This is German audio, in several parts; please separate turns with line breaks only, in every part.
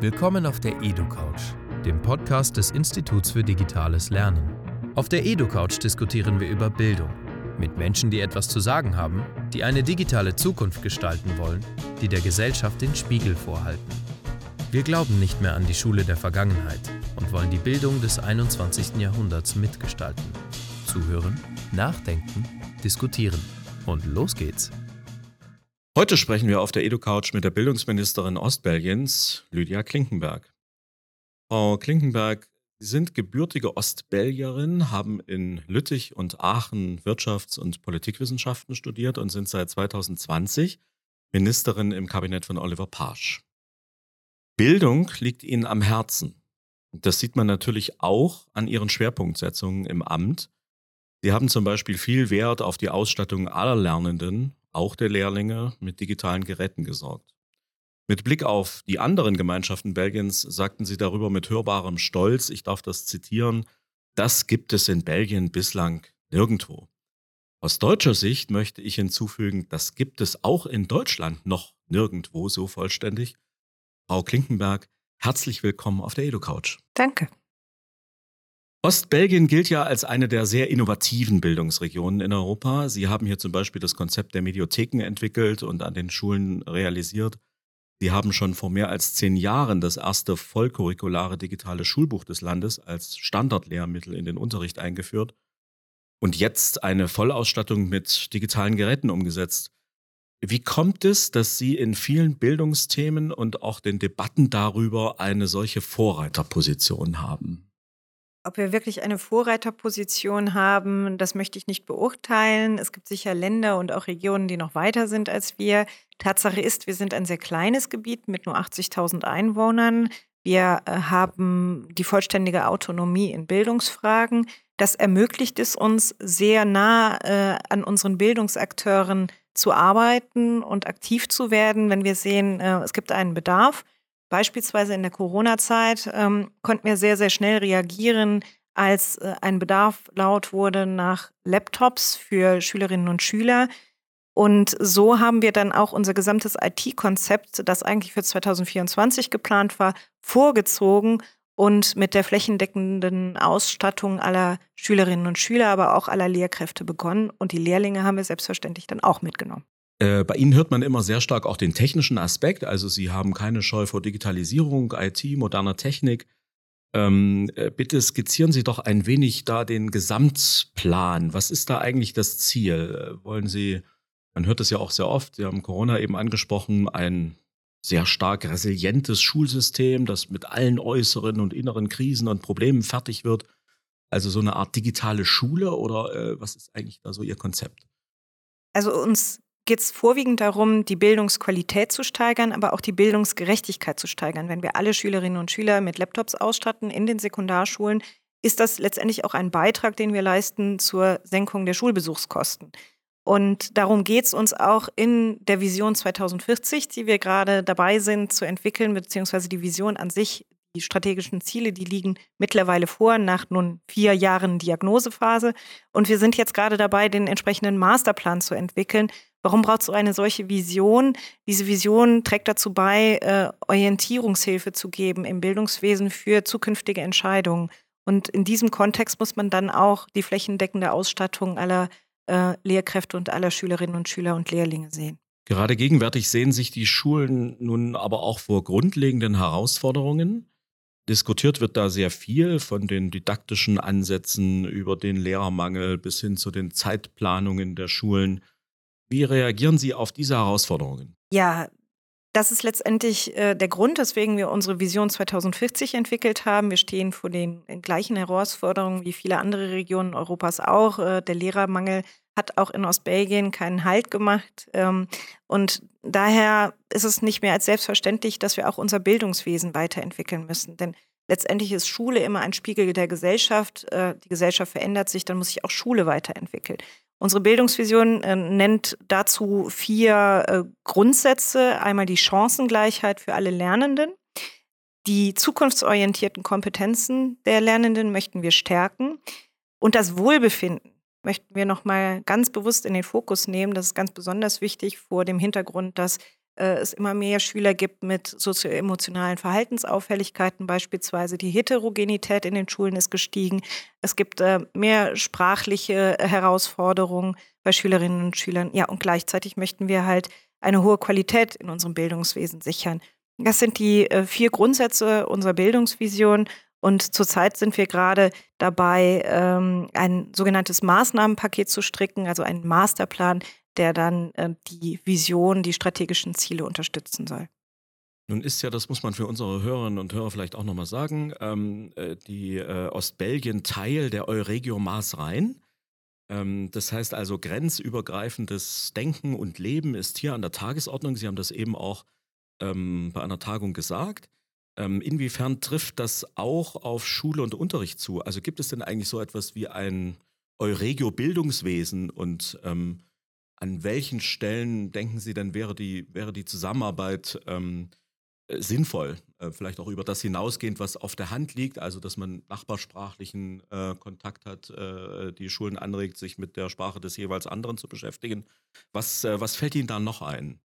Willkommen auf der EduCouch, dem Podcast des Instituts für Digitales Lernen. Auf der EduCouch diskutieren wir über Bildung mit Menschen, die etwas zu sagen haben, die eine digitale Zukunft gestalten wollen, die der Gesellschaft den Spiegel vorhalten. Wir glauben nicht mehr an die Schule der Vergangenheit und wollen die Bildung des 21. Jahrhunderts mitgestalten. Zuhören, nachdenken, diskutieren. Und los geht's!
Heute sprechen wir auf der EduCouch mit der Bildungsministerin Ostbelgiens, Lydia Klinkenberg. Frau Klinkenberg, Sie sind gebürtige Ostbelgierin, haben in Lüttich und Aachen Wirtschafts- und Politikwissenschaften studiert und sind seit 2020 Ministerin im Kabinett von Oliver Pasch. Bildung liegt Ihnen am Herzen. Das sieht man natürlich auch an Ihren Schwerpunktsetzungen im Amt. Sie haben zum Beispiel viel Wert auf die Ausstattung aller Lernenden auch der Lehrlinge, mit digitalen Geräten gesorgt. Mit Blick auf die anderen Gemeinschaften Belgiens sagten sie darüber mit hörbarem Stolz, ich darf das zitieren, das gibt es in Belgien bislang nirgendwo. Aus deutscher Sicht möchte ich hinzufügen, das gibt es auch in Deutschland noch nirgendwo so vollständig. Frau Klinkenberg, herzlich willkommen auf der EduCouch.
Danke.
Ostbelgien gilt ja als eine der sehr innovativen Bildungsregionen in Europa. Sie haben hier zum Beispiel das Konzept der Mediotheken entwickelt und an den Schulen realisiert. Sie haben schon vor mehr als zehn Jahren das erste vollcurriculare digitale Schulbuch des Landes als Standardlehrmittel in den Unterricht eingeführt und jetzt eine Vollausstattung mit digitalen Geräten umgesetzt. Wie kommt es, dass Sie in vielen Bildungsthemen und auch den Debatten darüber eine solche Vorreiterposition haben?
Ob wir wirklich eine Vorreiterposition haben, das möchte ich nicht beurteilen. Es gibt sicher Länder und auch Regionen, die noch weiter sind als wir. Tatsache ist, wir sind ein sehr kleines Gebiet mit nur 80.000 Einwohnern. Wir äh, haben die vollständige Autonomie in Bildungsfragen. Das ermöglicht es uns, sehr nah äh, an unseren Bildungsakteuren zu arbeiten und aktiv zu werden, wenn wir sehen, äh, es gibt einen Bedarf. Beispielsweise in der Corona-Zeit ähm, konnten wir sehr, sehr schnell reagieren, als äh, ein Bedarf laut wurde nach Laptops für Schülerinnen und Schüler. Und so haben wir dann auch unser gesamtes IT-Konzept, das eigentlich für 2024 geplant war, vorgezogen und mit der flächendeckenden Ausstattung aller Schülerinnen und Schüler, aber auch aller Lehrkräfte begonnen. Und die Lehrlinge haben wir selbstverständlich dann auch mitgenommen.
Äh, bei Ihnen hört man immer sehr stark auch den technischen Aspekt. Also Sie haben keine Scheu vor Digitalisierung, IT, moderner Technik. Ähm, äh, bitte skizzieren Sie doch ein wenig da den Gesamtplan. Was ist da eigentlich das Ziel? Äh, wollen Sie, man hört das ja auch sehr oft, Sie haben Corona eben angesprochen, ein sehr stark resilientes Schulsystem, das mit allen äußeren und inneren Krisen und Problemen fertig wird. Also so eine Art digitale Schule oder was ist eigentlich da so Ihr Konzept?
Also uns geht es vorwiegend darum, die Bildungsqualität zu steigern, aber auch die Bildungsgerechtigkeit zu steigern. Wenn wir alle Schülerinnen und Schüler mit Laptops ausstatten in den Sekundarschulen, ist das letztendlich auch ein Beitrag, den wir leisten zur Senkung der Schulbesuchskosten. Und darum geht es uns auch in der Vision 2040, die wir gerade dabei sind zu entwickeln, beziehungsweise die Vision an sich, die strategischen Ziele, die liegen mittlerweile vor, nach nun vier Jahren Diagnosephase. Und wir sind jetzt gerade dabei, den entsprechenden Masterplan zu entwickeln, Warum braucht es so eine solche Vision? Diese Vision trägt dazu bei, äh, Orientierungshilfe zu geben im Bildungswesen für zukünftige Entscheidungen. Und in diesem Kontext muss man dann auch die flächendeckende Ausstattung aller äh, Lehrkräfte und aller Schülerinnen und Schüler und Lehrlinge sehen.
Gerade gegenwärtig sehen sich die Schulen nun aber auch vor grundlegenden Herausforderungen. Diskutiert wird da sehr viel von den didaktischen Ansätzen über den Lehrermangel bis hin zu den Zeitplanungen der Schulen. Wie reagieren Sie auf diese Herausforderungen?
Ja, das ist letztendlich äh, der Grund, weswegen wir unsere Vision 2040 entwickelt haben. Wir stehen vor den gleichen Herausforderungen wie viele andere Regionen Europas auch. Äh, der Lehrermangel hat auch in Ostbelgien keinen Halt gemacht. Ähm, und daher ist es nicht mehr als selbstverständlich, dass wir auch unser Bildungswesen weiterentwickeln müssen. Denn letztendlich ist Schule immer ein Spiegel der Gesellschaft. Äh, die Gesellschaft verändert sich, dann muss sich auch Schule weiterentwickeln. Unsere Bildungsvision äh, nennt dazu vier äh, Grundsätze. Einmal die Chancengleichheit für alle Lernenden. Die zukunftsorientierten Kompetenzen der Lernenden möchten wir stärken. Und das Wohlbefinden möchten wir nochmal ganz bewusst in den Fokus nehmen. Das ist ganz besonders wichtig vor dem Hintergrund, dass äh, es immer mehr Schüler gibt mit sozioemotionalen Verhaltensauffälligkeiten, beispielsweise die Heterogenität in den Schulen ist gestiegen. Es gibt äh, mehr sprachliche Herausforderungen bei Schülerinnen und Schülern. Ja, und gleichzeitig möchten wir halt eine hohe Qualität in unserem Bildungswesen sichern. Das sind die äh, vier Grundsätze unserer Bildungsvision. Und zurzeit sind wir gerade dabei, ähm, ein sogenanntes Maßnahmenpaket zu stricken, also einen Masterplan, der dann äh, die Vision, die strategischen Ziele unterstützen soll.
Nun ist ja, das muss man für unsere Hörerinnen und Hörer vielleicht auch nochmal sagen, ähm, äh, die äh, Ostbelgien Teil der Euregio Maas-Rhein. Ähm, das heißt also, grenzübergreifendes Denken und Leben ist hier an der Tagesordnung. Sie haben das eben auch ähm, bei einer Tagung gesagt. Ähm, inwiefern trifft das auch auf Schule und Unterricht zu? Also gibt es denn eigentlich so etwas wie ein Euregio-Bildungswesen und ähm, an welchen Stellen denken Sie denn wäre die, wäre die Zusammenarbeit ähm, äh, sinnvoll? Äh, vielleicht auch über das hinausgehend, was auf der Hand liegt, also dass man nachbarsprachlichen äh, Kontakt hat, äh, die Schulen anregt, sich mit der Sprache des jeweils anderen zu beschäftigen. Was, äh, was fällt Ihnen da noch ein?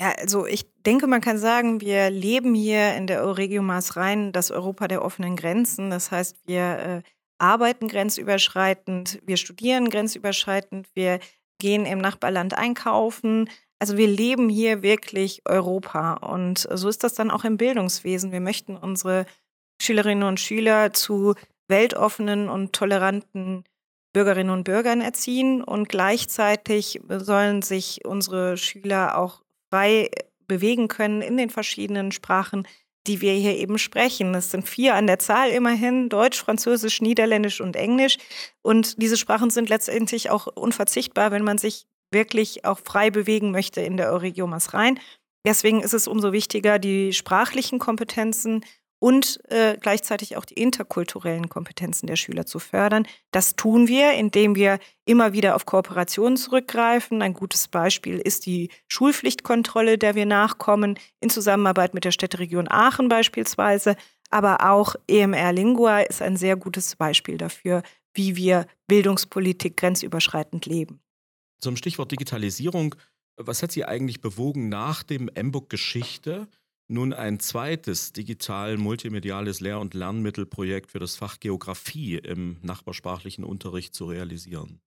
Ja, also ich denke, man kann sagen, wir leben hier in der Euregio Maas Rhein, das Europa der offenen Grenzen. Das heißt, wir äh, arbeiten grenzüberschreitend, wir studieren grenzüberschreitend, wir gehen im Nachbarland einkaufen. Also wir leben hier wirklich Europa. Und so ist das dann auch im Bildungswesen. Wir möchten unsere Schülerinnen und Schüler zu weltoffenen und toleranten Bürgerinnen und Bürgern erziehen und gleichzeitig sollen sich unsere Schüler auch frei bewegen können in den verschiedenen Sprachen, die wir hier eben sprechen. Es sind vier an der Zahl immerhin, Deutsch, Französisch, Niederländisch und Englisch. Und diese Sprachen sind letztendlich auch unverzichtbar, wenn man sich wirklich auch frei bewegen möchte in der Euregiomas rein. Deswegen ist es umso wichtiger, die sprachlichen Kompetenzen und äh, gleichzeitig auch die interkulturellen Kompetenzen der Schüler zu fördern. Das tun wir, indem wir immer wieder auf Kooperationen zurückgreifen. Ein gutes Beispiel ist die Schulpflichtkontrolle, der wir nachkommen, in Zusammenarbeit mit der Städteregion Aachen beispielsweise. Aber auch EMR Lingua ist ein sehr gutes Beispiel dafür, wie wir Bildungspolitik grenzüberschreitend leben.
Zum Stichwort Digitalisierung, was hat Sie eigentlich bewogen nach dem MBOK Geschichte? Nun ein zweites digital-multimediales Lehr- und Lernmittelprojekt für das Fach Geografie im nachbarsprachlichen Unterricht zu realisieren?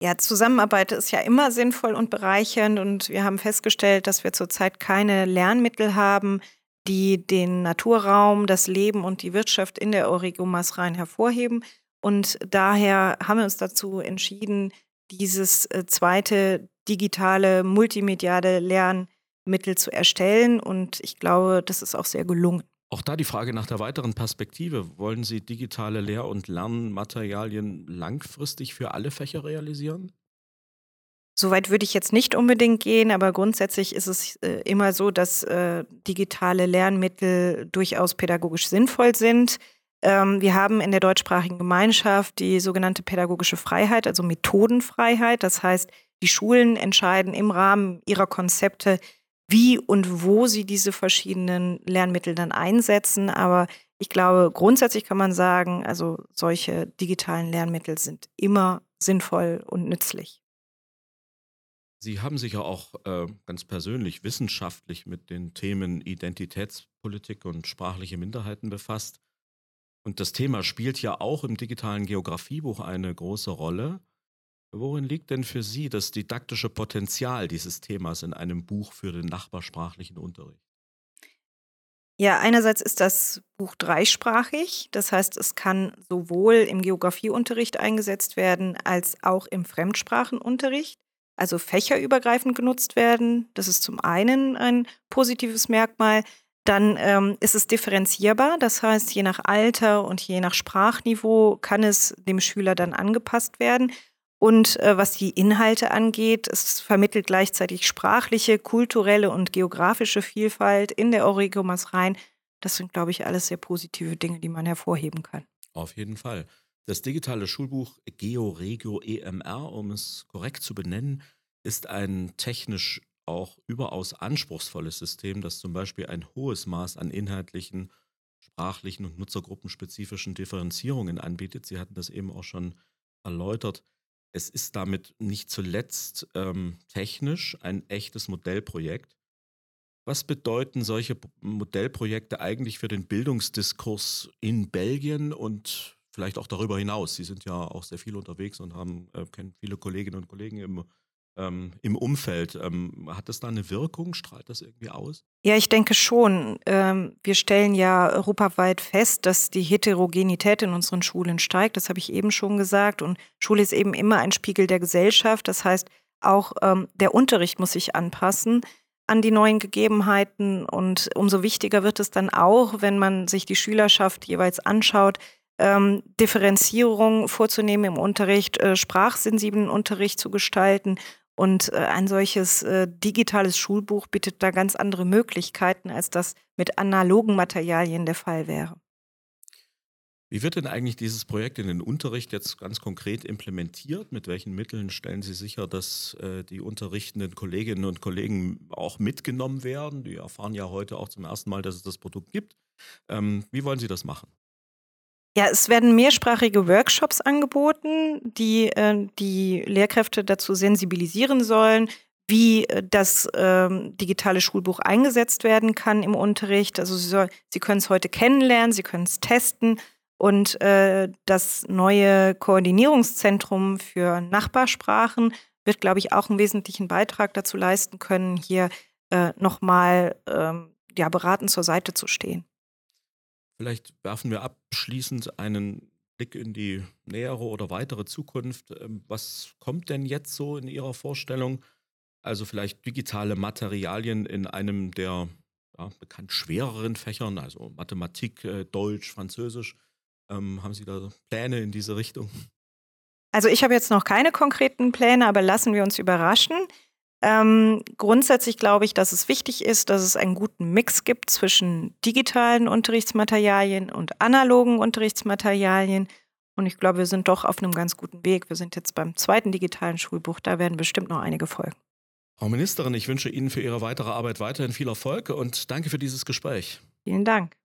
Ja, Zusammenarbeit ist ja immer sinnvoll und bereichernd und wir haben festgestellt, dass wir zurzeit keine Lernmittel haben, die den Naturraum, das Leben und die Wirtschaft in der Euregomas rein hervorheben. Und daher haben wir uns dazu entschieden, dieses äh, zweite digitale, multimediale Lernen Mittel zu erstellen. Und ich glaube, das ist auch sehr gelungen.
Auch da die Frage nach der weiteren Perspektive. Wollen Sie digitale Lehr- und Lernmaterialien langfristig für alle Fächer realisieren?
Soweit würde ich jetzt nicht unbedingt gehen, aber grundsätzlich ist es äh, immer so, dass äh, digitale Lernmittel durchaus pädagogisch sinnvoll sind. Ähm, wir haben in der deutschsprachigen Gemeinschaft die sogenannte pädagogische Freiheit, also Methodenfreiheit. Das heißt, die Schulen entscheiden im Rahmen ihrer Konzepte, wie und wo sie diese verschiedenen Lernmittel dann einsetzen. Aber ich glaube, grundsätzlich kann man sagen, also solche digitalen Lernmittel sind immer sinnvoll und nützlich.
Sie haben sich ja auch äh, ganz persönlich wissenschaftlich mit den Themen Identitätspolitik und sprachliche Minderheiten befasst. Und das Thema spielt ja auch im digitalen Geografiebuch eine große Rolle. Worin liegt denn für Sie das didaktische Potenzial dieses Themas in einem Buch für den nachbarsprachlichen Unterricht?
Ja, einerseits ist das Buch dreisprachig. Das heißt, es kann sowohl im Geografieunterricht eingesetzt werden als auch im Fremdsprachenunterricht, also fächerübergreifend genutzt werden. Das ist zum einen ein positives Merkmal. Dann ähm, ist es differenzierbar. Das heißt, je nach Alter und je nach Sprachniveau kann es dem Schüler dann angepasst werden. Und äh, was die Inhalte angeht, es vermittelt gleichzeitig sprachliche, kulturelle und geografische Vielfalt in der Oregomas rein. Das sind, glaube ich, alles sehr positive Dinge, die man hervorheben kann.
Auf jeden Fall. Das digitale Schulbuch GeoRegio EMR, um es korrekt zu benennen, ist ein technisch auch überaus anspruchsvolles System, das zum Beispiel ein hohes Maß an inhaltlichen, sprachlichen und nutzergruppenspezifischen Differenzierungen anbietet. Sie hatten das eben auch schon erläutert. Es ist damit nicht zuletzt ähm, technisch ein echtes Modellprojekt. Was bedeuten solche Modellprojekte eigentlich für den Bildungsdiskurs in Belgien und vielleicht auch darüber hinaus? Sie sind ja auch sehr viel unterwegs und haben, äh, kennen viele Kolleginnen und Kollegen im ähm, im Umfeld. Ähm, hat das da eine Wirkung? Strahlt das irgendwie aus?
Ja, ich denke schon. Ähm, wir stellen ja europaweit fest, dass die Heterogenität in unseren Schulen steigt. Das habe ich eben schon gesagt. Und Schule ist eben immer ein Spiegel der Gesellschaft. Das heißt, auch ähm, der Unterricht muss sich anpassen an die neuen Gegebenheiten. Und umso wichtiger wird es dann auch, wenn man sich die Schülerschaft jeweils anschaut, ähm, Differenzierung vorzunehmen im Unterricht, äh, sprachsensiblen Unterricht zu gestalten und äh, ein solches äh, digitales Schulbuch bietet da ganz andere Möglichkeiten, als das mit analogen Materialien der Fall wäre.
Wie wird denn eigentlich dieses Projekt in den Unterricht jetzt ganz konkret implementiert? Mit welchen Mitteln stellen Sie sicher, dass äh, die unterrichtenden Kolleginnen und Kollegen auch mitgenommen werden? Die erfahren ja heute auch zum ersten Mal, dass es das Produkt gibt. Ähm, wie wollen Sie das machen?
Ja, es werden mehrsprachige Workshops angeboten, die äh, die Lehrkräfte dazu sensibilisieren sollen, wie äh, das ähm, digitale Schulbuch eingesetzt werden kann im Unterricht. Also sie, sie können es heute kennenlernen, sie können es testen und äh, das neue Koordinierungszentrum für Nachbarsprachen wird, glaube ich, auch einen wesentlichen Beitrag dazu leisten können, hier äh, nochmal ähm, ja, beratend zur Seite zu stehen.
Vielleicht werfen wir abschließend einen Blick in die nähere oder weitere Zukunft. Ähm, was kommt denn jetzt so in Ihrer Vorstellung? Also vielleicht digitale Materialien in einem der ja, bekannt schwereren Fächern, also Mathematik, äh, Deutsch, Französisch. Ähm, haben Sie da Pläne in diese Richtung?
Also ich habe jetzt noch keine konkreten Pläne, aber lassen wir uns überraschen. Ähm, grundsätzlich glaube ich, dass es wichtig ist, dass es einen guten Mix gibt zwischen digitalen Unterrichtsmaterialien und analogen Unterrichtsmaterialien. Und ich glaube, wir sind doch auf einem ganz guten Weg. Wir sind jetzt beim zweiten digitalen Schulbuch. Da werden bestimmt noch einige folgen.
Frau Ministerin, ich wünsche Ihnen für Ihre weitere Arbeit weiterhin viel Erfolg und danke für dieses Gespräch.
Vielen Dank.